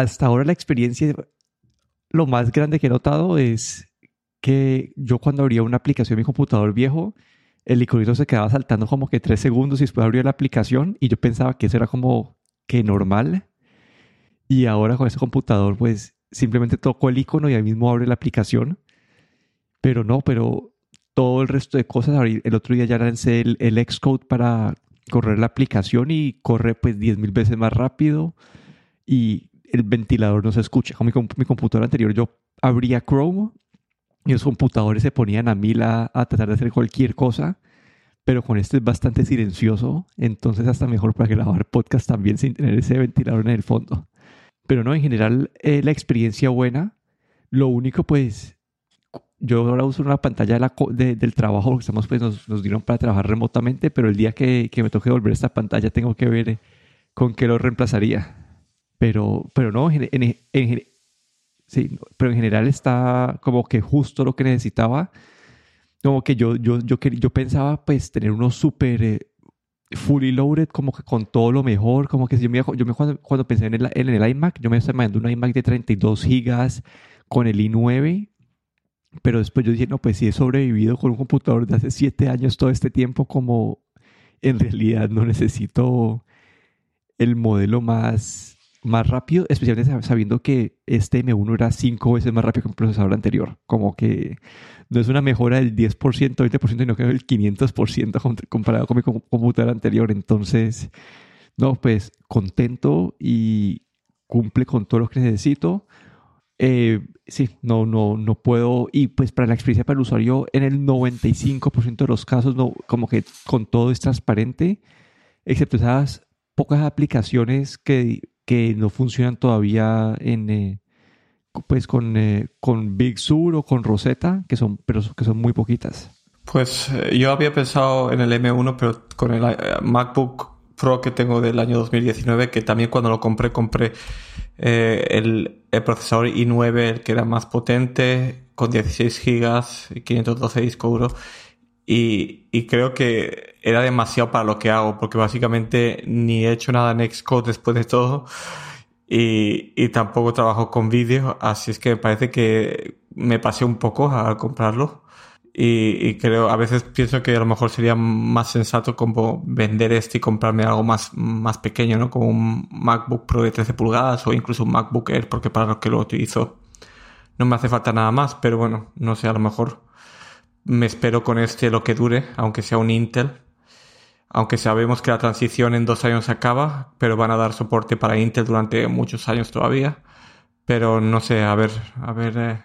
hasta ahora la experiencia, lo más grande que he notado es que yo cuando abría una aplicación en mi computador viejo, el iconito se quedaba saltando como que tres segundos y después abría la aplicación y yo pensaba que eso era como que normal. Y ahora con ese computador, pues simplemente toco el icono y ahí mismo abre la aplicación. Pero no, pero todo el resto de cosas, el otro día ya lancé el, el Xcode para correr la aplicación y corre pues 10.000 veces más rápido y el ventilador no se escucha. Con mi, mi computadora anterior yo abría Chrome y los computadores se ponían a mil a, tratar de hacer cualquier cosa, pero con este es bastante silencioso, entonces hasta mejor para grabar podcast también sin tener ese ventilador en el fondo. Pero no, en general eh, la experiencia buena, lo único pues, yo ahora uso una pantalla del trabajo, porque estamos, pues, nos, dieron para trabajar remotamente, pero el día que, me toque volver esta pantalla tengo que ver con qué lo reemplazaría. Pero, pero no, en, en, Sí, pero en general está como que justo lo que necesitaba. Como que yo, yo, yo, yo pensaba pues tener uno súper eh, fully loaded, como que con todo lo mejor. Como que yo me, yo me cuando, cuando pensé en el, en el iMac, yo me estaba mandando un iMac de 32 gigas con el i9. Pero después yo dije, no, pues si he sobrevivido con un computador de hace 7 años todo este tiempo, como en realidad no necesito el modelo más más rápido, especialmente sabiendo que este M1 era cinco veces más rápido que el procesador anterior. Como que no es una mejora del 10%, 20%, sino que del 500% comparado con mi computadora anterior. Entonces, no, pues contento y cumple con todo lo que necesito. Eh, sí, no, no, no puedo. Y pues para la experiencia para el usuario, en el 95% de los casos, no, como que con todo es transparente, excepto esas pocas aplicaciones que que no funcionan todavía en eh, pues con, eh, con Big Sur o con Rosetta, que son, pero que son muy poquitas. Pues eh, yo había pensado en el M1, pero con el MacBook Pro que tengo del año 2019, que también cuando lo compré, compré el, el, procesador i9, el que era más potente, con 16 GB y 512 disco duro. Y, y, creo que era demasiado para lo que hago, porque básicamente ni he hecho nada en Xcode después de todo y, y tampoco trabajo con vídeo, así es que me parece que me pasé un poco al comprarlo. Y, y, creo, a veces pienso que a lo mejor sería más sensato como vender este y comprarme algo más, más pequeño, ¿no? Como un MacBook Pro de 13 pulgadas o incluso un MacBook Air, porque para lo que lo utilizo no me hace falta nada más, pero bueno, no sé, a lo mejor me espero con este lo que dure, aunque sea un Intel. Aunque sabemos que la transición en dos años acaba, pero van a dar soporte para Intel durante muchos años todavía. Pero no sé, a ver, a ver, eh,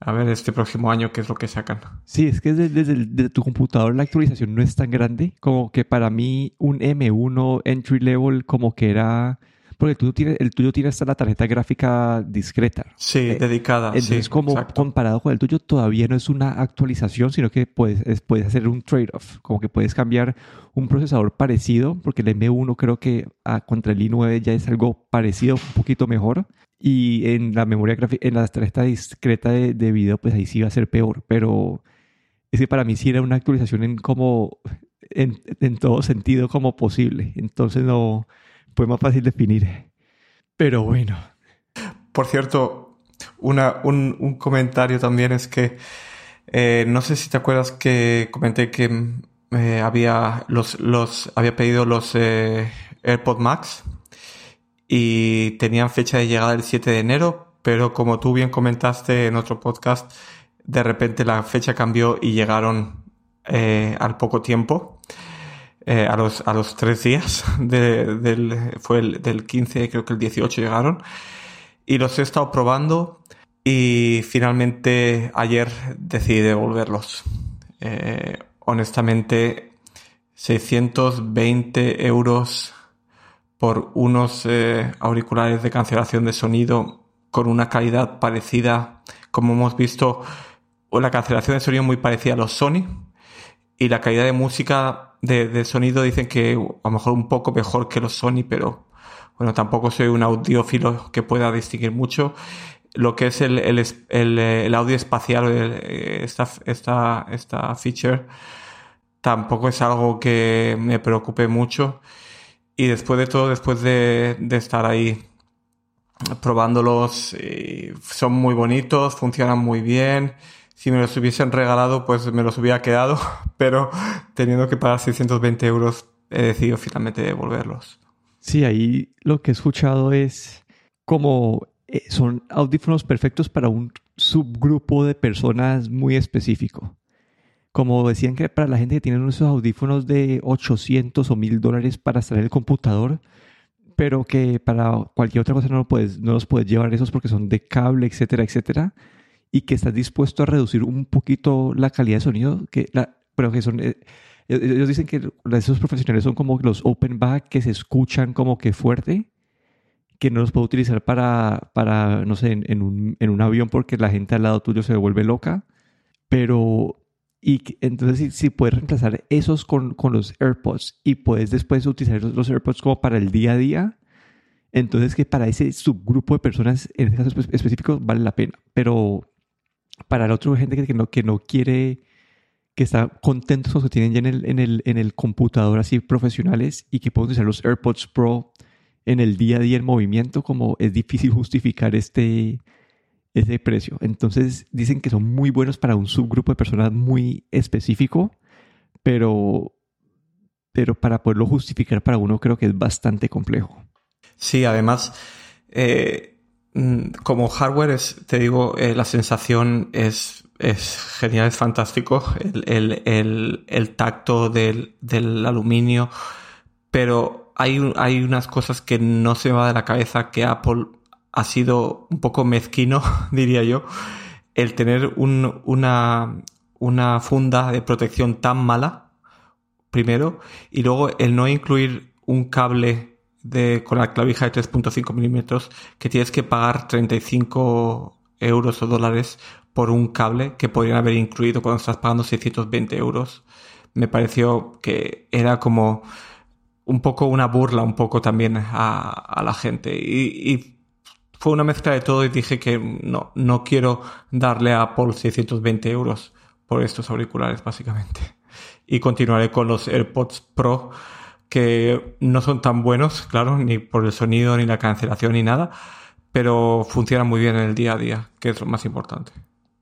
a ver este próximo año qué es lo que sacan. Sí, es que desde, tu computador la actualización no es tan grande como que para mí un M1 entry level como que era porque el tuyo tiene, el tuyo tiene hasta la tarjeta gráfica discreta. Sí, eh, dedicada. Entonces, como comparado con el tuyo, todavía no es una actualización, sino que puedes, puedes hacer un trade-off. Como que puedes cambiar un procesador parecido, porque el M1 creo que ah, contra el i9 ya es algo parecido, un poquito mejor. Y en la memoria gráfica, en la tarjeta discreta de, de video, pues ahí sí va a ser peor. Pero es que para mí sí era una actualización en como en, en todo sentido como posible. Entonces no pues más fácil definir. Pero bueno. Por cierto, una, un, comentario también es que eh, no sé si te acuerdas que comenté que eh, había los, los había pedido los eh, AirPod Max y tenían fecha de llegada el 7 de enero, pero como tú bien comentaste en otro podcast, de repente la fecha cambió y llegaron al poco tiempo. Eh, a, los, a los tres días, fue el, del 15, creo que el 18 llegaron, y los he estado probando y finalmente ayer decidí devolverlos. Eh, honestamente, 620 euros por unos eh, auriculares de cancelación de sonido con una calidad parecida, como hemos visto, la cancelación de sonido muy parecida a los Sony y la calidad de música de, sonido dicen que a lo mejor un poco mejor que los Sony, pero bueno, tampoco soy un audiófilo que pueda distinguir mucho. Lo que es el, el, el, audio espacial, esta, esta, esta feature, tampoco es algo que me preocupe mucho. Y después de todo, después de, de estar ahí probándolos, eh, son muy bonitos, funcionan muy bien. Si me los hubiesen regalado, pues me los hubiera quedado, pero teniendo que pagar 620 euros, he decidido finalmente devolverlos. Sí, ahí lo que he escuchado es como eh, son audífonos perfectos para un subgrupo de personas muy específico. Como decían que para la gente que tiene esos audífonos de 800 o 1000 dólares para en el computador, pero que para cualquier otra cosa no, puedes, no los puedes llevar esos porque son de cable, etcétera, etcétera, y que estás dispuesto a reducir un poquito la calidad de sonido, que la, pero que son... Eh, ellos dicen que esos profesionales son como los open back que se escuchan como que fuerte, que no los puedo utilizar para, para no sé, en, un, en un avión porque la gente al lado tuyo se vuelve loca, pero y entonces si, puedes reemplazar esos con, con, los AirPods y puedes después utilizar los, AirPods como para el día a día, entonces que para ese subgrupo de personas, en este caso específico, vale la pena. Pero para la otra gente que no, que no quiere, que está contento con que tienen ya en el, en, el, en el computador así profesionales y que pueden utilizar los AirPods Pro en el día a día en movimiento, como es difícil justificar este ese precio. Entonces dicen que son muy buenos para un subgrupo de personas muy específico, pero, pero para poderlo justificar para uno creo que es bastante complejo. Sí, además, eh, como hardware, es, te digo, eh, la sensación es, genial, es fantástico, el, tacto del, aluminio, pero hay, unas cosas que no se me va de la cabeza que Apple ha sido un poco mezquino, diría yo, el tener una funda de protección tan mala, primero, y luego el no incluir un cable de, con la clavija de 3.5 milímetros que tienes que pagar 35 euros o dólares por un cable que podrían haber incluido cuando estás pagando 620 euros. Me pareció que era como un poco una burla, un poco también a, la gente. Y, y fue una mezcla de todo y dije que no, no quiero darle a Apple 620 euros por estos auriculares, básicamente. Y continuaré con los AirPods Pro, que no son tan buenos, claro, ni por el sonido, ni la cancelación, ni nada, pero funcionan muy bien en el día a día, que es lo más importante.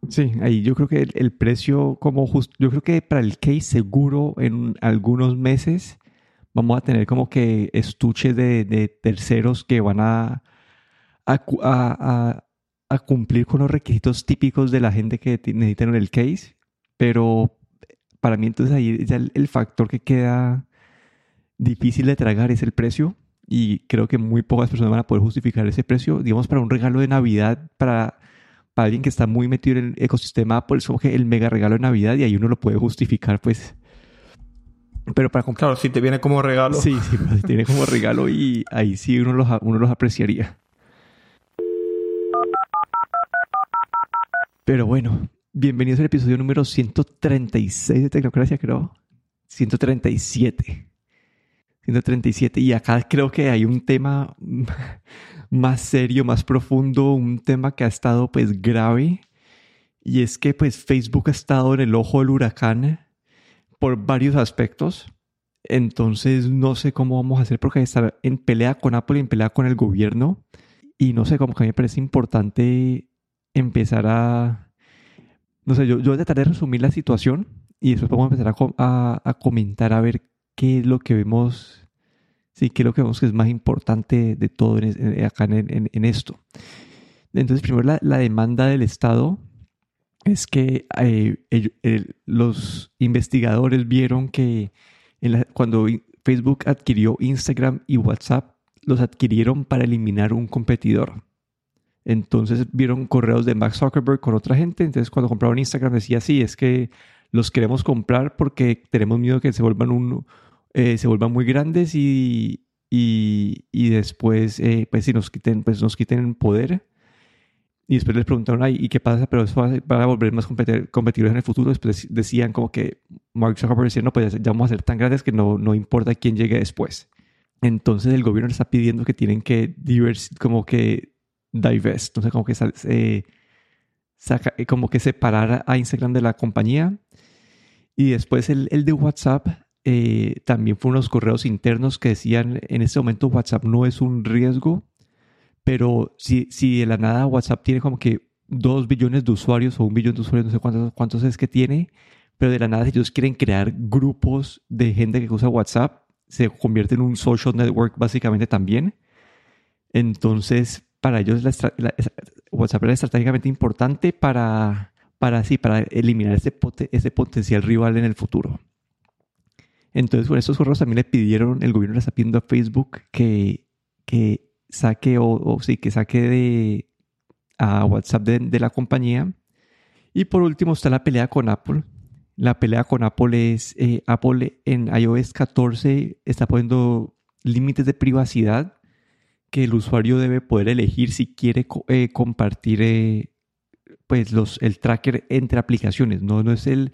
Sí, ahí yo creo que el, precio, como justo, yo creo que para el case seguro en algunos meses vamos a tener como que estuche de, de terceros que van a a, cumplir con los requisitos típicos de la gente que necesitan el case, pero para mí entonces ahí ya el, factor que queda difícil de tragar es el precio y creo que muy pocas personas van a poder justificar ese precio, digamos, para un regalo de Navidad, para, para alguien que está muy metido en el ecosistema Apple, es como que el mega regalo de Navidad y ahí uno lo puede justificar, pues. Pero para comprar... Claro, si te viene como regalo. Sí, sí, pues, si te viene como regalo y ahí sí uno los, uno los apreciaría. Pero bueno, bienvenidos al episodio número 136 de Tecnocracia, creo. 137. 137. Y acá creo que hay un tema más serio, más profundo, un tema que ha estado pues grave. Y es que pues Facebook ha estado en el ojo del huracán por varios aspectos. Entonces no sé cómo vamos a hacer porque estar en pelea con Apple y en pelea con el gobierno. Y no sé, cómo que a mí me parece importante empezar a... No sé, yo, yo voy a tratar de resumir la situación y después vamos a empezar a, a, comentar a ver qué es lo que vemos, sí, qué es lo que vemos que es más importante de todo en, acá en, en, esto. Entonces, primero la, la, demanda del Estado es que eh, los investigadores vieron que cuando Facebook adquirió Instagram y WhatsApp, los adquirieron para eliminar un competidor. Entonces vieron correos de Max Zuckerberg con otra gente. Entonces cuando compraron Instagram decía, sí, es que los queremos comprar porque tenemos miedo que se vuelvan, un, eh, se vuelvan muy grandes y, y, después, eh, pues si nos quiten, pues nos quiten poder. Y después les preguntaron, ¿y qué pasa? Pero eso va a volver más competidores en el futuro. Después decían como que Mark Zuckerberg decía, no, pues ya vamos a ser tan grandes que no, no importa quién llegue después. Entonces el gobierno está pidiendo que tienen que divers como que divest, entonces como que saca, eh, como que separar a Instagram de la compañía. Y después el, el de WhatsApp eh, también fue unos correos internos que decían en este momento WhatsApp no es un riesgo, Pero si, si de la nada WhatsApp tiene como que dos billones de usuarios o un billón de usuarios, no sé cuántos, cuántos es que tiene, pero de la nada si ellos quieren crear grupos de gente que usa WhatsApp, se convierte en un social network básicamente también. Entonces, para ellos WhatsApp era estratégicamente importante para, para, sí, para eliminar ese, ese potencial rival en el futuro. Entonces, por esos correos también le pidieron, el gobierno le está pidiendo a Facebook que, que saque o, sí, que saque de a WhatsApp de, la compañía. Y por último está la pelea con Apple. La pelea con Apple es, eh, Apple en iOS 14 está poniendo límites de privacidad que el usuario debe poder elegir si quiere eh, compartir eh, pues los, el tracker entre aplicaciones. No, no, es el,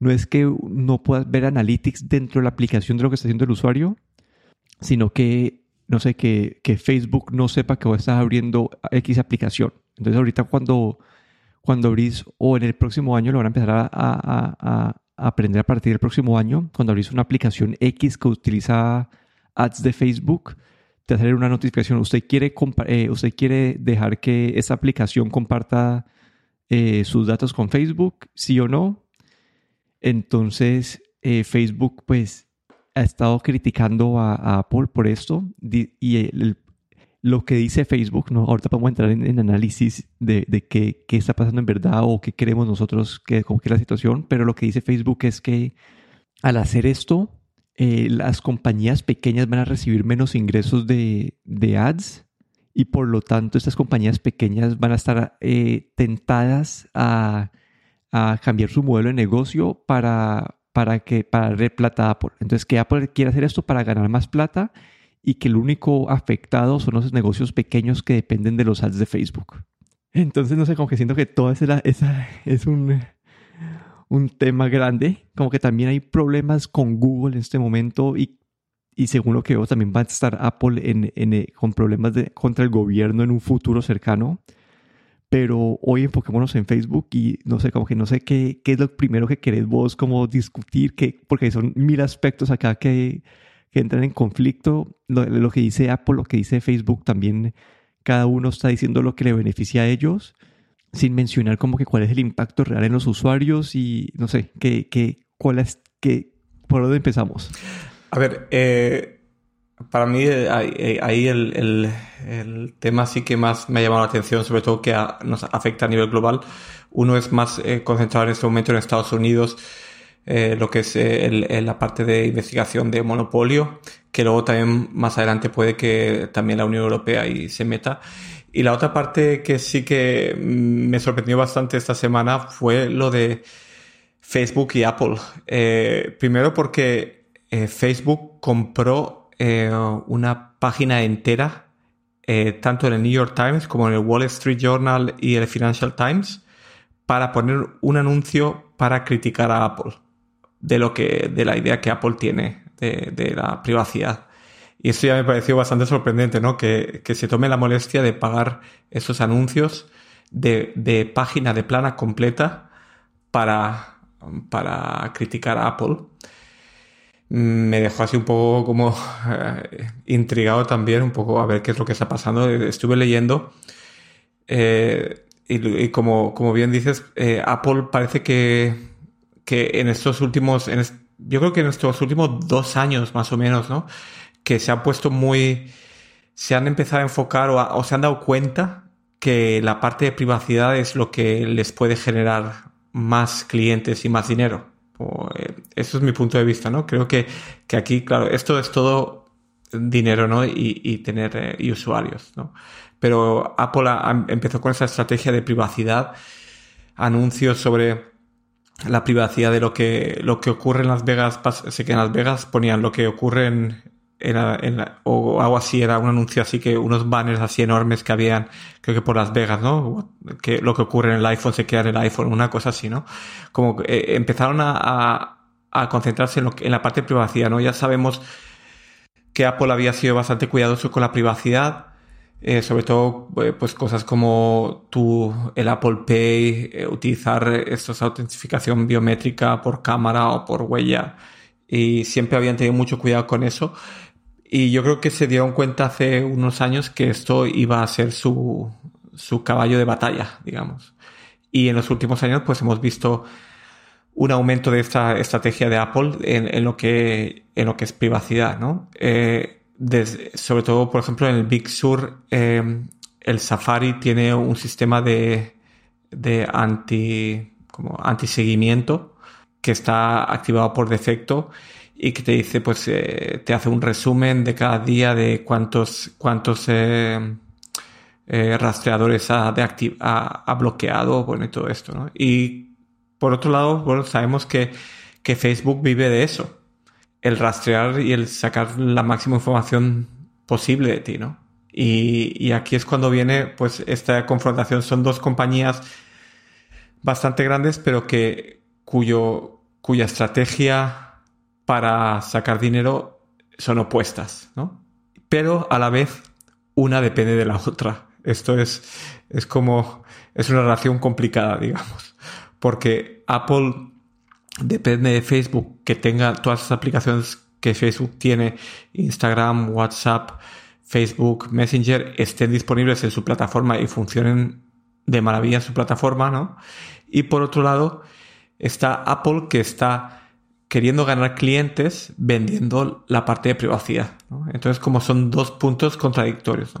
no es que no puedas ver analytics dentro de la aplicación de lo que está haciendo el usuario, sino que, no sé, que, que Facebook no sepa que vos estás abriendo X aplicación. Entonces ahorita cuando, cuando abrís, o en el próximo año lo van a empezar a, a, a aprender a partir del próximo año, cuando abrís una aplicación X que utiliza ads de Facebook, te hacer una notificación. Usted quiere, eh, usted quiere dejar que esa aplicación comparta eh, sus datos con Facebook, sí o no. Entonces, eh, Facebook, pues, ha estado criticando a, Apple por esto. Y lo que dice Facebook, ¿no? ahorita podemos entrar en, análisis de, qué, qué, está pasando en verdad o qué queremos nosotros, que, cómo que es la situación. Pero lo que dice Facebook es que al hacer esto, eh, las compañías pequeñas van a recibir menos ingresos de, ads y por lo tanto estas compañías pequeñas van a estar eh, tentadas a, cambiar su modelo de negocio para, para, que, para darle plata a Apple. Entonces que Apple quiere hacer esto para ganar más plata y que el único afectado son los negocios pequeños que dependen de los ads de Facebook. Entonces no sé, como que siento que toda esa, esa es un un tema grande. Como que también hay problemas con Google en este momento y, y según lo que veo también va a estar Apple en, en, eh, con problemas de, contra el gobierno en un futuro cercano. Pero hoy enfoquémonos en Facebook y no sé, como que no sé qué, qué es lo primero que querés vos como discutir, que, porque son mil aspectos acá que, que entran en conflicto. Lo, lo que dice Apple, lo que dice Facebook también, cada uno está diciendo lo que le beneficia a ellos sin mencionar como que cuál es el impacto real en los usuarios y no sé, qué, qué, cuál es, qué, por dónde empezamos. A ver, eh, para mí eh, eh, ahí el, el, el, tema sí que más me ha llamado la atención, sobre todo que nos afecta a nivel global. Uno es más concentrado en este momento en Estados Unidos, lo que es la parte de investigación de monopolio, que luego también más adelante puede que también la Unión Europea ahí se meta. Y la otra parte que sí que me sorprendió bastante esta semana fue lo de Facebook y Apple. Eh, primero porque eh, Facebook compró eh, una página entera, tanto en el New York Times como en el Wall Street Journal y el Financial Times, para poner un anuncio para criticar a Apple de lo que, de la idea que Apple tiene de la privacidad. Y esto ya me pareció bastante sorprendente, ¿no? Que, se tome la molestia de pagar esos anuncios de, página de plana completa para, para criticar a Apple. Me dejó así un poco como eh, intrigado también, un poco a ver qué es lo que está pasando. Estuve leyendo eh, y, como, como, bien dices, eh, Apple parece que, que en estos últimos, en yo creo que en estos últimos dos años más o menos, ¿no? que se han puesto muy, se han empezado a enfocar o, se han dado cuenta que la parte de privacidad es lo que les puede generar más clientes y más dinero. Eso es mi punto de vista, ¿no? Creo que, que aquí, claro, esto es todo dinero, ¿no? Y, tener eh, usuarios, ¿no? Pero Apple empezó con esa estrategia de privacidad, anuncios sobre la privacidad de lo que, lo que ocurre en Las Vegas. Sé que en Las Vegas ponían lo que ocurre en, era o algo así, era un anuncio así que unos banners así enormes que habían, creo que por Las Vegas, ¿no? Que lo que ocurre en el iPhone se queda en el iPhone, una cosa así, ¿no? Como eh, empezaron a, concentrarse en, lo en la parte de privacidad, ¿no? Ya sabemos que Apple había sido bastante cuidadoso con la privacidad, eh, sobre todo eh, pues cosas como tu, el Apple Pay, utilizar esta autentificación biométrica por cámara o por huella y siempre habían tenido mucho cuidado con eso Y yo creo que se dieron cuenta hace unos años que esto iba a ser su, su caballo de batalla, digamos. Y en los últimos años, pues hemos visto un aumento de esta estrategia de Apple en, lo, que, en lo que es privacidad, ¿no? Eh, sobre todo, por ejemplo, en el Big Sur, eh, el Safari tiene un sistema de, de anti, como anti-seguimiento que está activado por defecto y que te dice, pues, eh, te hace un resumen de cada día de cuántos, cuántos rastreadores ha, de ha, bloqueado, bueno, y todo esto, ¿no? Y por otro lado, bueno, sabemos que, que Facebook vive de eso, el rastrear y el sacar la máxima información posible de ti, ¿no? Y, y aquí es cuando viene, pues, esta confrontación. Son dos compañías bastante grandes, pero que cuyo, cuya estrategia para sacar dinero son opuestas, ¿no? Pero a la vez una depende de la otra. Esto es, es como, es una relación complicada, digamos, porque Apple depende de Facebook que tenga todas las aplicaciones que Facebook tiene, Instagram, WhatsApp, Facebook, Messenger, estén disponibles en su plataforma y funcionen de maravilla en su plataforma, ¿no? Y por otro lado, está Apple que está queriendo ganar clientes vendiendo la parte de privacidad. Entonces, como son dos puntos contradictorios.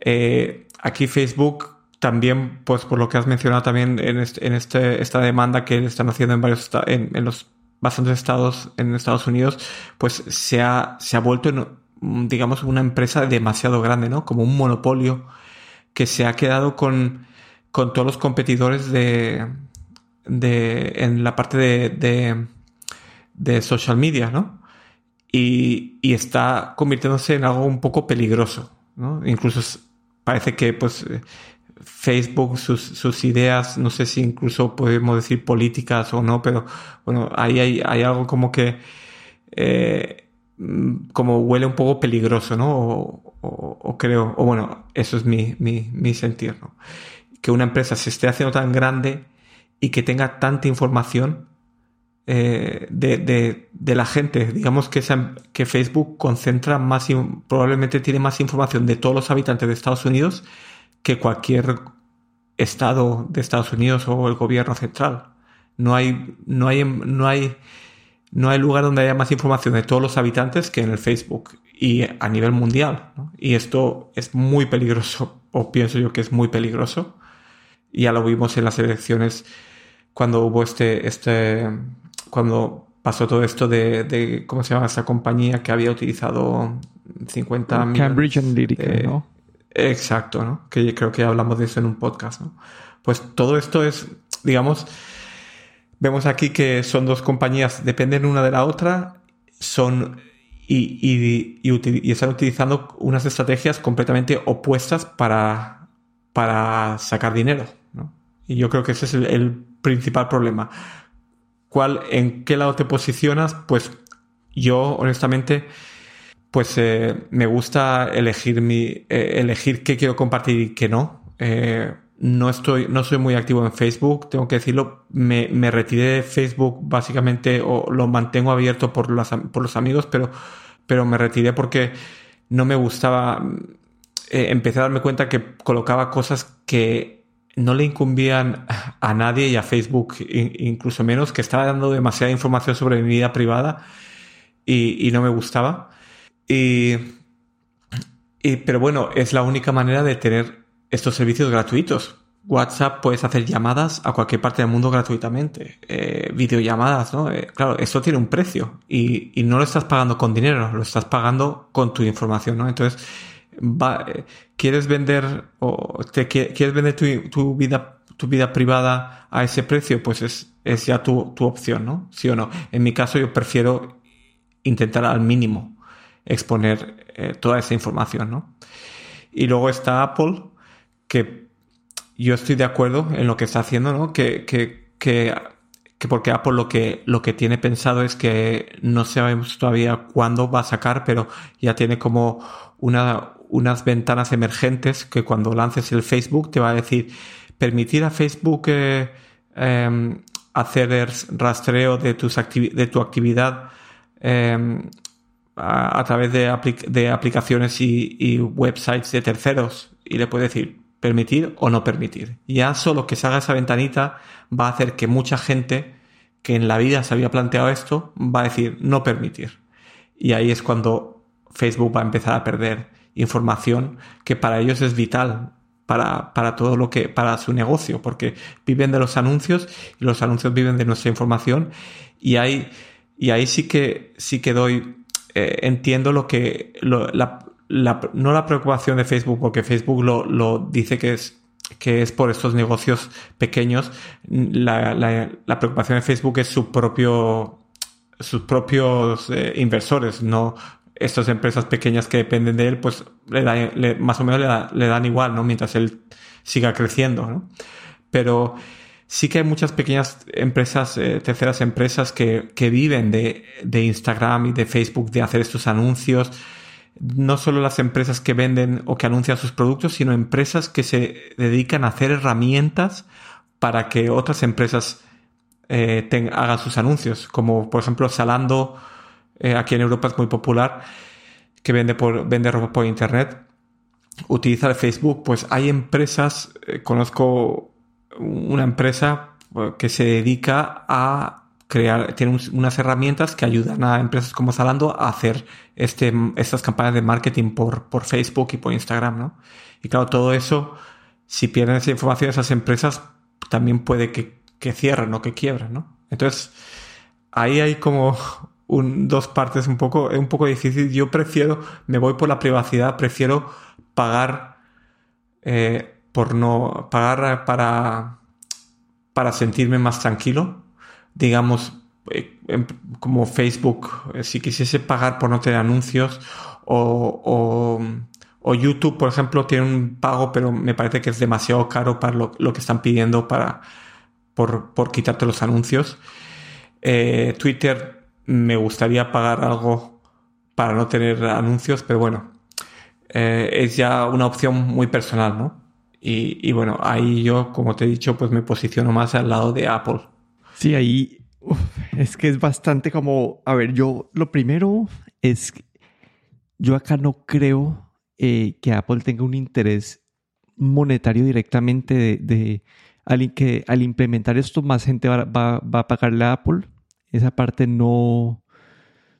Eh, aquí Facebook también, pues por lo que has mencionado también en, este, en este, esta demanda que están haciendo en varios en, en, los bastantes estados en Estados Unidos, pues se ha, se ha vuelto, en, digamos, una empresa demasiado grande, ¿no? Como un monopolio que se ha quedado con, con todos los competidores de, de en la parte de de social media, ¿no? Y, y, está convirtiéndose en algo un poco peligroso, ¿no? Incluso parece que, pues, Facebook, sus, sus, ideas, no sé si incluso podemos decir políticas o no, pero bueno, ahí hay, hay algo como que, eh, como huele un poco peligroso, ¿no? O, creo, o bueno, eso es mi, mi, mi sentir, ¿no? Que una empresa se esté haciendo tan grande y que tenga tanta información eh, de, de, la gente. Digamos que, que Facebook concentra más, probablemente tiene más información de todos los habitantes de Estados Unidos que cualquier estado de Estados Unidos o el gobierno central. No hay, no hay, no hay, no hay lugar donde haya más información de todos los habitantes que en el Facebook y a nivel mundial. Y esto es muy peligroso, o pienso yo que es muy peligroso. Ya lo vimos en las elecciones cuando hubo este, este, cuando pasó todo esto de, ¿cómo se llama esa compañía que había utilizado 50 millones? Cambridge Analytica, ¿no? Exacto, ¿no? Que creo que hablamos de eso en un podcast, ¿no? Pues todo esto es, digamos, vemos aquí que son dos compañías, dependen una de la otra, son y, y, están utilizando unas estrategias completamente opuestas para, para sacar dinero, ¿no? Y yo creo que ese es el principal problema cuál, en qué lado te posicionas, pues yo honestamente, pues eh, me gusta elegir mi, eh, elegir qué quiero compartir y qué no. Eh, no estoy, no soy muy activo en Facebook, tengo que decirlo. Me, me retiré de Facebook básicamente o lo mantengo abierto por, las, por los amigos, pero, pero me retiré porque no me gustaba. empecé a darme cuenta que colocaba cosas que no le incumbían a nadie y a Facebook incluso menos, que estaba dando demasiada información sobre mi vida privada y, no me gustaba. Y, pero bueno, es la única manera de tener estos servicios gratuitos. WhatsApp puedes hacer llamadas a cualquier parte del mundo gratuitamente. Eh, videollamadas, ¿no? Eh, claro, eso tiene un precio y, y, no lo estás pagando con dinero, lo estás pagando con tu información, ¿no? Entonces, va, quieres vender o te quieres vender tu, vida tu vida privada a ese precio, pues es, es ya tu, tu, opción, ¿no? Sí o no. En mi caso yo prefiero intentar al mínimo exponer eh, toda esa información, ¿no? Y luego está Apple, que yo estoy de acuerdo en lo que está haciendo, ¿no? Que, que, que, que porque Apple lo que, lo que tiene pensado es que no sabemos todavía cuándo va a sacar, pero ya tiene como una, unas ventanas emergentes que cuando lances el Facebook te va a decir permitir a Facebook eh, em, hacer rastreo de, tus de tu actividad em, a, través de, aplicaciones y, y, websites de terceros y le puede decir permitir o no permitir. Ya solo que se haga esa ventanita va a hacer que mucha gente que en la vida se había planteado esto va a decir no permitir. Y ahí es cuando Facebook va a empezar a perder información que para ellos es vital para, para todo lo que, para su negocio, porque viven de los anuncios y los anuncios viven de nuestra información y ahí, y ahí sí que, sí que doy, eh, entiendo lo que, la, no la preocupación de Facebook, porque Facebook lo, lo dice que es que es por estos negocios pequeños. La, la, la preocupación de Facebook es su propio, sus propios eh, inversores, no estas empresas pequeñas que dependen de él, pues le más o menos le, dan igual, ¿no? Mientras él siga creciendo, ¿no? Pero sí que hay muchas pequeñas empresas, eh, terceras empresas que, que viven de, de, Instagram y de Facebook, de hacer estos anuncios. No solo las empresas que venden o que anuncian sus productos, sino empresas que se dedican a hacer herramientas para que otras empresas eh, hagan sus anuncios, como por ejemplo Salando, eh, aquí en Europa es muy popular, que vende, por, vende ropa por internet, utiliza el Facebook, pues hay empresas, conozco una empresa eh, que se dedica a crear, tiene unas herramientas que ayudan a empresas como Zalando a hacer este, estas campañas de marketing por, por Facebook y por Instagram, ¿no? Y claro, todo eso, si pierden esa información, esas empresas también puede que, que cierren o que quiebren, ¿no? Entonces, ahí hay como dos partes un poco, es un poco difícil. Yo prefiero, me voy por la privacidad, prefiero pagar eh, por no, pagar para, para sentirme más tranquilo. Digamos, eh, como Facebook, eh, si quisiese pagar por no tener anuncios o, o, YouTube, por ejemplo, tiene un pago, pero me parece que es demasiado caro para lo, que están pidiendo para, por, por quitarte los anuncios. Twitter me gustaría pagar algo para no tener anuncios, pero bueno, eh, es ya una opción muy personal, ¿no? Y, bueno, ahí yo, como te he dicho, pues me posiciono más al lado de Apple. Sí, ahí es que es bastante como, a ver, yo lo primero es, yo acá no creo eh, que Apple tenga un interés monetario directamente de, de que al implementar esto más gente va, va, va a pagarle a Apple esa parte no,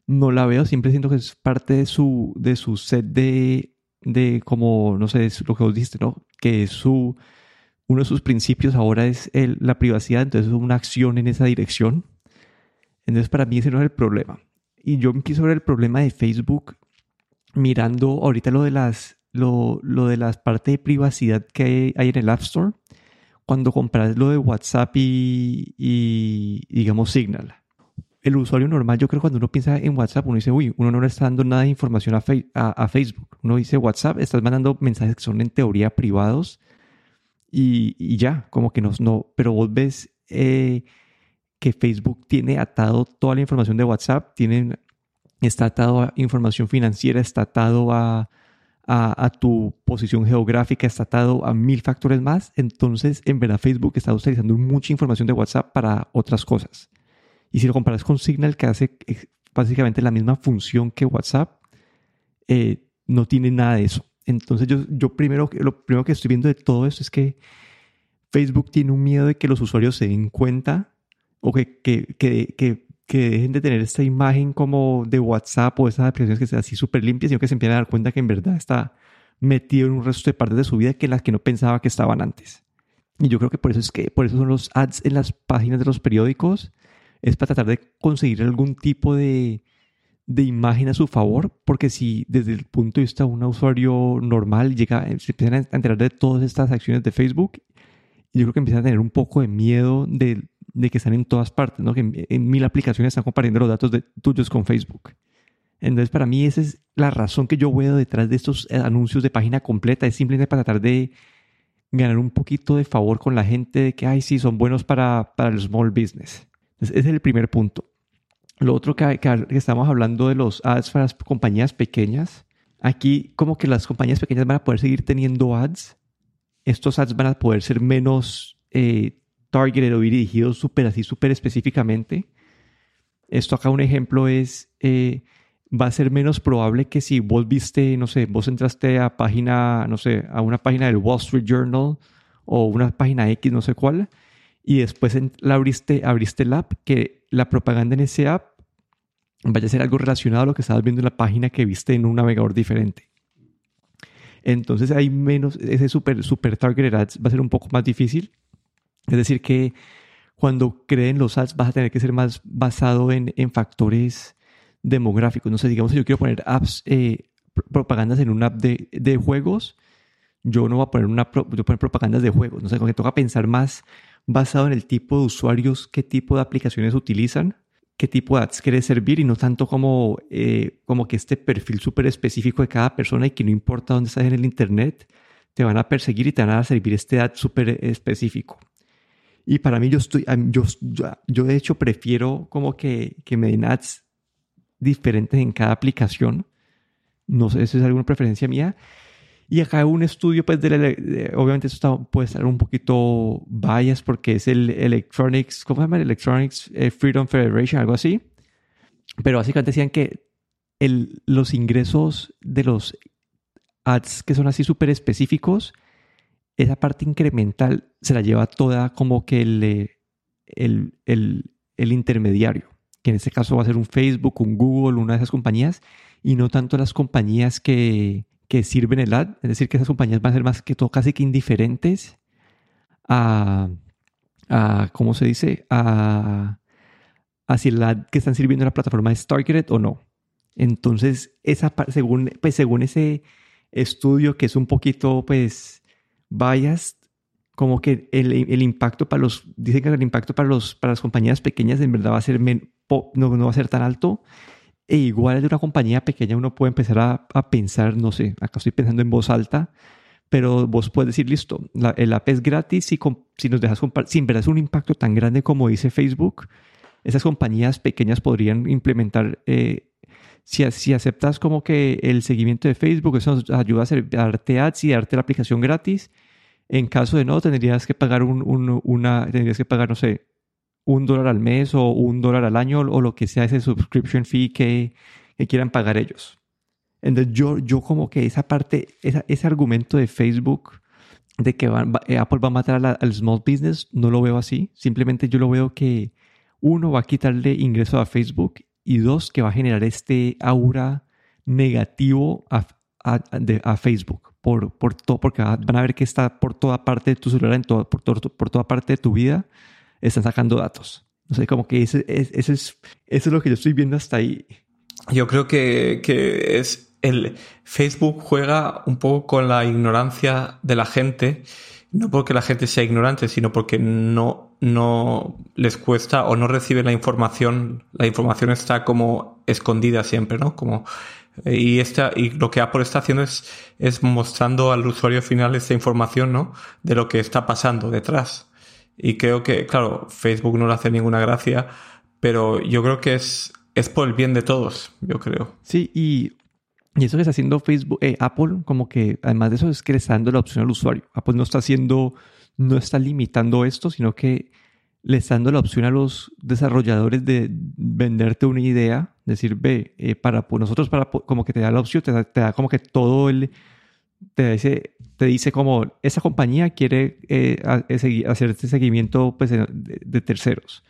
no la veo. Siempre siento que es parte de su, de su set de, de como, no sé, lo que vos dijiste, ¿no? Que su, uno de sus principios ahora es la privacidad, entonces es una acción en esa dirección. Entonces para mí ese no es el problema. Y yo empiezo a ver el problema de Facebook mirando ahorita lo de las, lo, lo de las partes de privacidad que hay en el App Store cuando compras lo de WhatsApp y, y digamos Signal el usuario normal, yo creo cuando uno piensa en WhatsApp, uno dice, uy, uno no le está dando nada de información a, Facebook. Uno dice WhatsApp, estás mandando mensajes que son en teoría privados y, ya, como que no, no, pero vos ves eh, que Facebook tiene atado toda la información de WhatsApp, tiene, está atado a información financiera, está atado a, a, tu posición geográfica, está atado a mil factores más. Entonces, en verdad, Facebook está utilizando mucha información de WhatsApp para otras cosas. Y si lo comparas con Signal, que hace básicamente la misma función que WhatsApp, eh, no tiene nada de eso. Entonces yo, yo primero, lo primero que estoy viendo de todo esto es que Facebook tiene un miedo de que los usuarios se den cuenta o que, que, que, que, que dejen de tener esta imagen como de WhatsApp o esas aplicaciones que sean así súper limpias, sino que se empiecen a dar cuenta que en verdad está metido en un resto de partes de su vida que las que no pensaba que estaban antes. Y yo creo que por eso es que por eso son los ads en las páginas de los periódicos es para tratar de conseguir algún tipo de, de imagen a su favor, porque si desde el punto de vista de un usuario normal llega, se empiezan a enterar de todas estas acciones de Facebook, yo creo que empiezan a tener un poco de miedo de, de que están en todas partes, ¿no? que en, mil aplicaciones están compartiendo los datos de, tuyos con Facebook. Entonces, para mí esa es la razón que yo veo detrás de estos eh, anuncios de página completa, es simplemente para tratar de ganar un poquito de favor con la gente de que, ay, sí, son buenos para, para el small business ese es el primer punto. Lo otro que, estamos hablando de los ads para las compañías pequeñas. Aquí como que las compañías pequeñas van a poder seguir teniendo ads. Estos ads van a poder ser menos eh, targeted o dirigidos súper así, súper específicamente. Esto acá un ejemplo es, eh, va a ser menos probable que si vos viste, no sé, vos entraste a página, no sé, a una página del Wall Street Journal o una página X, no sé cuál, y después la abriste, abriste el app, que la propaganda en ese app vaya a ser algo relacionado a lo que estabas viendo en la página que viste en un navegador diferente. Entonces hay menos, ese super, super targeted ads va a ser un poco más difícil. Es decir, que cuando creen los ads vas a tener que ser más basado en, en factores demográficos. No sé, digamos, si yo quiero poner apps, eh, propagandas en una app de, de, juegos, yo no voy a poner una yo voy a poner propagandas de juegos. No sé, como que toca pensar más basado en el tipo de usuarios, qué tipo de aplicaciones utilizan, qué tipo de ads quiere servir y no tanto como, eh, como que este perfil súper específico de cada persona y que no importa dónde estás en el internet, te van a perseguir y te van a servir este ad súper específico. Y para mí yo estoy, yo, yo, de hecho prefiero como que, que me den ads diferentes en cada aplicación. No sé, eso es alguna preferencia mía. Y acá un estudio, pues, obviamente eso puede estar un poquito bias porque es el Electronics, ¿cómo se llama? Electronics eh, Freedom Federation, algo así. Pero básicamente decían que el, los ingresos de los ads que son así súper específicos, esa parte incremental se la lleva toda como que el, el, el, el intermediario que en este caso va a ser un Facebook, un Google, una de esas compañías, y no tanto las compañías que, que sirven el ad. Es decir, que esas compañías van a ser más que todo casi que indiferentes a, a ¿cómo se dice? A, a si el ad que están sirviendo en la plataforma es targeted o no. Entonces, esa, según, pues, según ese estudio que es un poquito, pues, biased, como que el, el, impacto para los, dicen que el impacto para, los, para las compañías pequeñas en verdad va a ser men, no, no va a ser tan alto. E igual de una compañía pequeña uno puede empezar a, a, pensar, no sé, acá estoy pensando en voz alta, pero vos puedes decir, listo, el app es gratis si, si nos dejas sin verdad es un impacto tan grande como dice Facebook, esas compañías pequeñas podrían implementar, eh, si, si, aceptas como que el seguimiento de Facebook, eso nos ayuda a, darte ads y darte la aplicación gratis, en caso de no, tendrías que pagar un, una, tendrías que pagar, no sé, un dólar al mes o un dólar al año o lo que sea ese subscription fee que, quieran pagar ellos. Entonces yo, yo como que esa parte, ese argumento de Facebook de que eh, Apple va a matar al small business, no lo veo así. Simplemente yo lo veo que uno va a quitarle ingreso a Facebook y dos que va a generar este aura negativo a, a, Facebook por, por todo, porque van a ver que está por toda parte de tu celular, en todo, por, por toda parte de tu vida están sacando datos. No sé, como que es, eso es lo que yo estoy viendo hasta ahí. Yo creo que, que es el Facebook juega un poco con la ignorancia de la gente, no porque la gente sea ignorante, sino porque no, no les cuesta o no reciben la información. La información está como escondida siempre, ¿no? Como y, esta, y lo que Apple está haciendo es, es mostrando al usuario final esta información, ¿no? De lo que está pasando detrás. Y creo que, claro, Facebook no le hace ninguna gracia, pero yo creo que es, es por el bien de todos, yo creo. Sí, y, y eso que está haciendo Facebook, eh, Apple, como que además de eso es que le está dando la opción al usuario. Apple no está haciendo, no está limitando esto, sino que le está dando la opción a los desarrolladores de venderte una idea, decir, ve, eh, para nosotros, para como que te da la opción, te da como que todo el te dice, te dice como esa compañía quiere eh, hacer este seguimiento pues, de, terceros.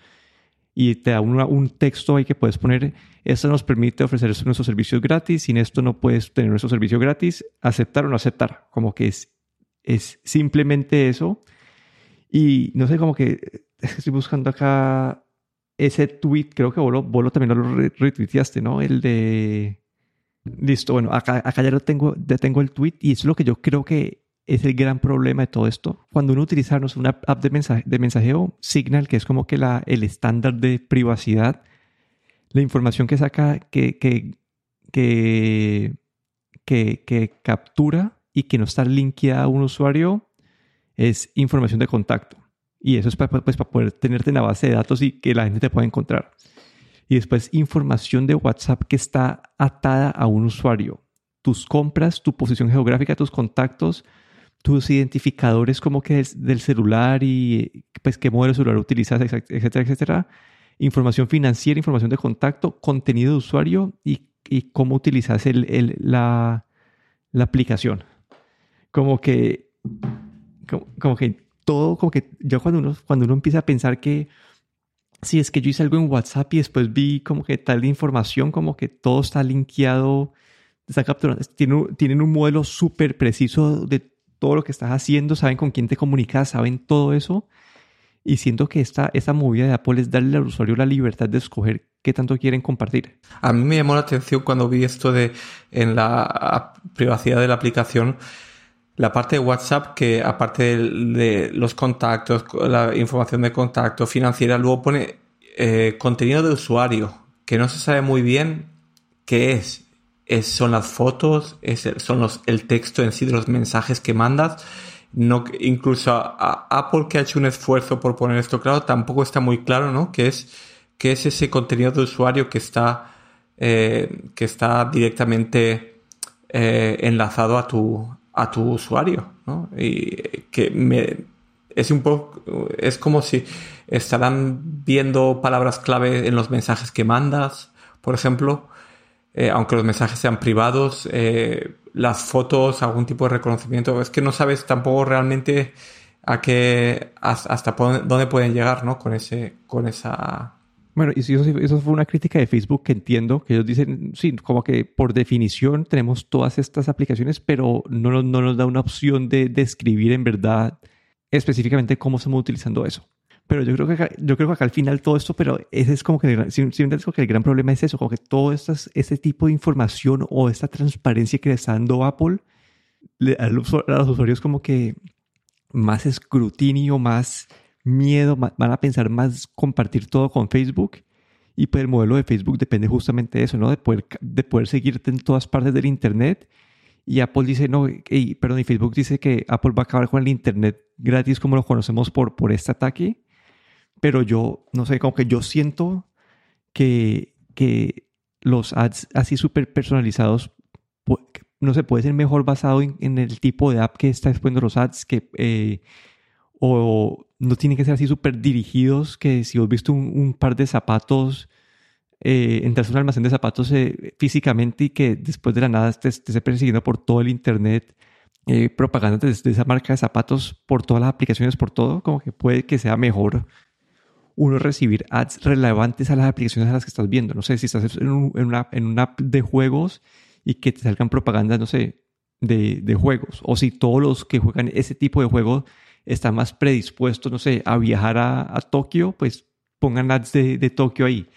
Y te da un texto ahí que puedes poner, esto nos permite ofrecer nuestros servicios gratis, sin esto no puedes tener nuestro servicio gratis, aceptar o no aceptar. Como que es, es simplemente eso. Y no sé, como que estoy buscando acá ese tweet, creo que Bolo, Bolo también lo retuiteaste, ¿no? El de Listo, bueno, acá, acá ya, lo tengo, ya tengo el tweet y es lo que yo creo que es el gran problema de todo esto. Cuando uno utiliza una app de, mensaje, de mensajeo, Signal, que es como que la, el estándar de privacidad, la información que saca, que, que, que, que, captura y que no está linkeada a un usuario, es información de contacto. Y eso es para, pues, para poder tenerte en la base de datos y que la gente te pueda encontrar y después información de WhatsApp que está atada a un usuario. Tus compras, tu posición geográfica, tus contactos, tus identificadores como que del celular y pues qué modelo de celular utilizas, etcétera, etcétera. información financiera, información de contacto, contenido de usuario y, cómo utilizas el, la, la, aplicación. Como que, como, que todo, como que yo cuando uno, cuando uno empieza a pensar que si es que yo hice algo en WhatsApp y después vi como que tal información, como que todo está linkeado, está capturando, tienen, tienen un modelo súper preciso de todo lo que estás haciendo, saben con quién te comunicas, saben todo eso. Y siento que esta, esta movida de Apple es darle al usuario la libertad de escoger qué tanto quieren compartir. A mí me llamó la atención cuando vi esto de en la privacidad de la aplicación, la parte de WhatsApp que aparte de, los contactos, la información de contacto financiera, luego pone eh, contenido de usuario, que no se sabe muy bien qué es. son las fotos, es son los, el texto en sí de los mensajes que mandas no, incluso Apple que ha hecho un esfuerzo por poner esto claro, tampoco está muy claro, ¿no? Que es, que es ese contenido de usuario que está, eh, que está directamente eh, enlazado a tu, a tu usuario, ¿no? Y que me, es un poco, es como si estarán viendo palabras clave en los mensajes que mandas, por ejemplo, eh, aunque los mensajes sean privados, eh, las fotos, algún tipo de reconocimiento, es que no sabes tampoco realmente a qué, hasta dónde pueden llegar, ¿no? Con ese, con esa... Bueno, y eso, eso fue una crítica de Facebook que entiendo, que ellos dicen, sí, como que por definición tenemos todas estas aplicaciones, pero no, no nos da una opción de describir en verdad específicamente cómo estamos utilizando eso. Pero yo creo que acá, yo creo que acá al final todo esto, pero ese es como que, el, que el gran problema es eso, como que todo estas, este tipo de información o esta transparencia que le está dando Apple, le, a, los, usuarios como que más escrutinio, más miedo, van a pensar más compartir todo con Facebook. Y pues el modelo de Facebook depende justamente de eso, ¿no? De poder, de poder seguirte en todas partes del Internet. Y Apple dice, no, perdón, y Facebook dice que Apple va a acabar con el Internet gratis como lo conocemos por, por este ataque pero yo, no sé, como que yo siento que, que los ads así súper personalizados, no sé, puede ser mejor basado en, el tipo de app que está exponiendo los ads, que, eh, o no tienen que ser así súper dirigidos, que si has visto un, par de zapatos, eh, entras a un almacén de zapatos eh, físicamente y que después de la nada te, persiguiendo por todo el internet. Eh, propaganda de, esa marca de zapatos por todas las aplicaciones, por todo, como que puede que sea mejor uno recibir ads relevantes a las aplicaciones a las que estás viendo. No sé, si estás en, una, en una app de juegos y que te salgan propagandas, no sé, de, de, juegos. O si todos los que juegan ese tipo de juegos están más predispuestos, no sé, a viajar a, a Tokio, pues pongan ads de, de, Tokio ahí.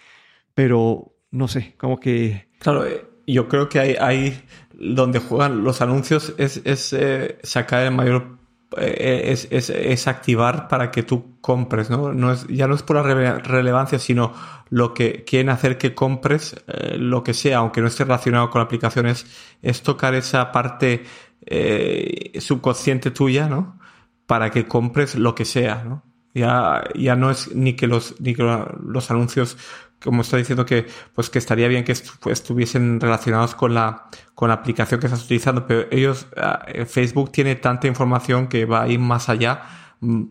Pero, no sé, como que... Claro, eh, yo creo que hay, donde juegan los anuncios es, es eh, sacar el mayor eh, es, es, es, activar para que tú compres, ¿no? no es, ya no es por la relevancia, sino lo que quieren hacer que compres lo que sea, aunque no esté relacionado con la aplicación, es, tocar esa parte subconsciente tuya, ¿no? Para que compres lo que sea, ¿no? Ya, ya no es ni que los, ni que los anuncios como está diciendo que pues que estaría bien que estuviesen relacionados con la con la aplicación que estás utilizando pero ellos ah, eh, Facebook tiene tanta información que va a ir más allá mm,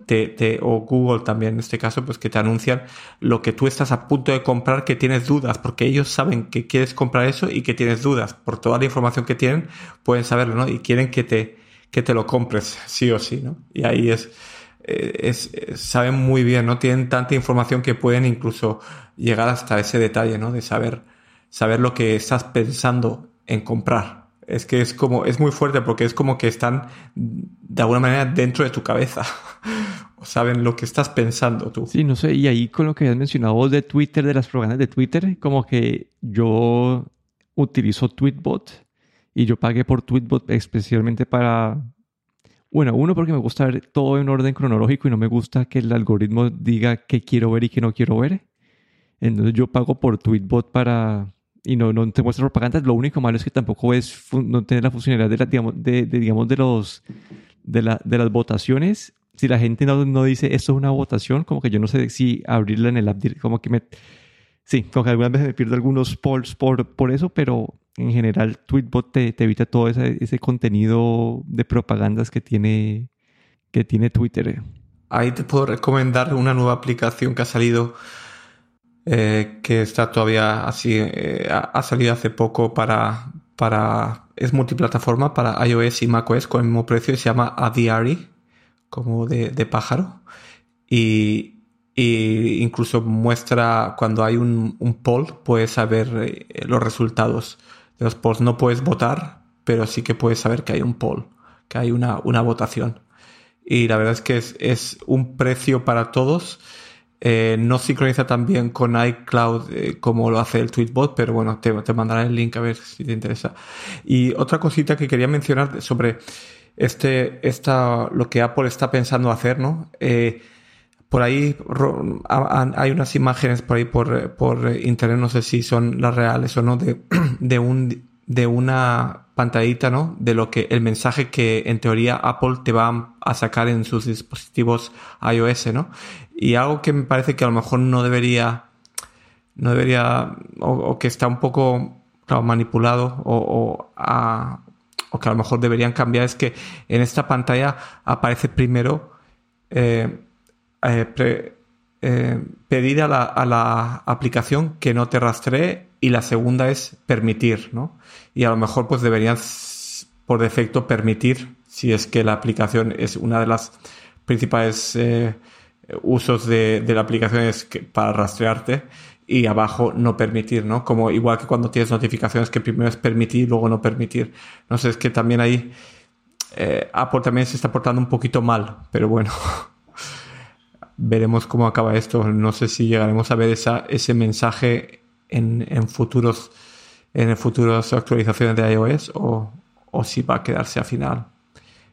o Google también en este caso pues que te anuncian lo que tú estás a punto de comprar que tienes dudas porque ellos saben que quieres comprar eso y que tienes dudas por toda la información que tienen pueden saberlo no y quieren que te que te lo compres sí o sí no y ahí es eh, es, saben muy bien, ¿no? Tienen tanta información que pueden incluso llegar hasta ese detalle, ¿no? De saber, saber lo que estás pensando en comprar. Es que es como, es muy fuerte porque es como que están de alguna manera dentro de tu cabeza. saben lo que estás pensando tú. Sí, no sé, y ahí con lo que has mencionado de Twitter, de las propagandas de Twitter, como que yo utilizo Tweetbot y yo pagué por Tweetbot especialmente para bueno, uno porque me gusta ver todo en orden cronológico y no me gusta que el algoritmo diga qué quiero ver y qué no quiero ver. Entonces yo pago por Tweetbot para... Y no, no te muestra propaganda. Lo único malo es que tampoco es no tiene la funcionalidad de, la, digamos, de, digamos, de, los, de, la, de las votaciones. Si la gente no, no dice esto es una votación, como que yo no sé si abrirla en el app, como que me... Sí, como que algunas veces me pierdo algunos polls por, por eso, pero en general Tweetbot te, evita todo ese, ese, contenido de propagandas que tiene, que tiene Twitter. Ahí te puedo recomendar una nueva aplicación que ha salido eh, que está todavía así, eh, ha salido hace poco para, para, es multiplataforma para iOS y macOS con el mismo precio y se llama Aviary, como de, pájaro. Y, incluso muestra cuando hay un, un poll, puedes saber eh, los resultados los polls. No puedes votar, pero sí que puedes saber que hay un poll, que hay una, una votación. Y la verdad es que es, es un precio para todos eh, no sincroniza también con iCloud eh, como lo hace el Tweetbot, pero bueno, te, te, mandaré el link a ver si te interesa. Y otra cosita que quería mencionar sobre este, esta, lo que Apple está pensando hacer, ¿no? Eh, por ahí hay unas imágenes por ahí por, por internet, no sé si son las reales o no, de, de un de una pantallita, ¿no? De lo que el mensaje que en teoría Apple te va a sacar en sus dispositivos iOS, ¿no? Y algo que me parece que a lo mejor no debería, no debería, o, que está un poco manipulado o, o, que a lo mejor deberían cambiar es que en esta pantalla aparece primero eh, eh, eh, pedir a la, a la, aplicación que no te rastree y la segunda es permitir, ¿no? y a lo mejor pues deberías por defecto permitir si es que la aplicación es una de las principales eh, usos de, la aplicación es para rastrearte y abajo no permitir, ¿no? Como igual que cuando tienes notificaciones que primero es permitir y luego no permitir. No sé, es que también ahí eh, Apple también se está portando un poquito mal, pero bueno, veremos cómo acaba esto. No sé si llegaremos a ver esa, ese mensaje en, en futuros en futuras actualizaciones de iOS o, o si va a quedarse a final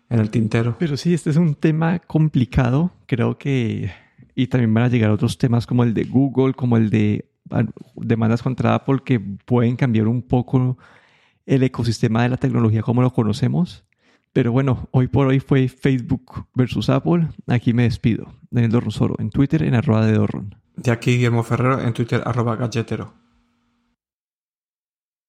en el tintero. Pero sí, este es un tema complicado. Creo que. Y también van a llegar otros temas como el de Google, como el de ah, demandas contra Apple, que pueden cambiar un poco el ecosistema de la tecnología como lo conocemos. Pero bueno, hoy por hoy fue Facebook versus Apple. Aquí me despido. Daniel Dorronsoro en Twitter en arroba de Dorron. De aquí Guillermo Ferrero en Twitter arroba galletero.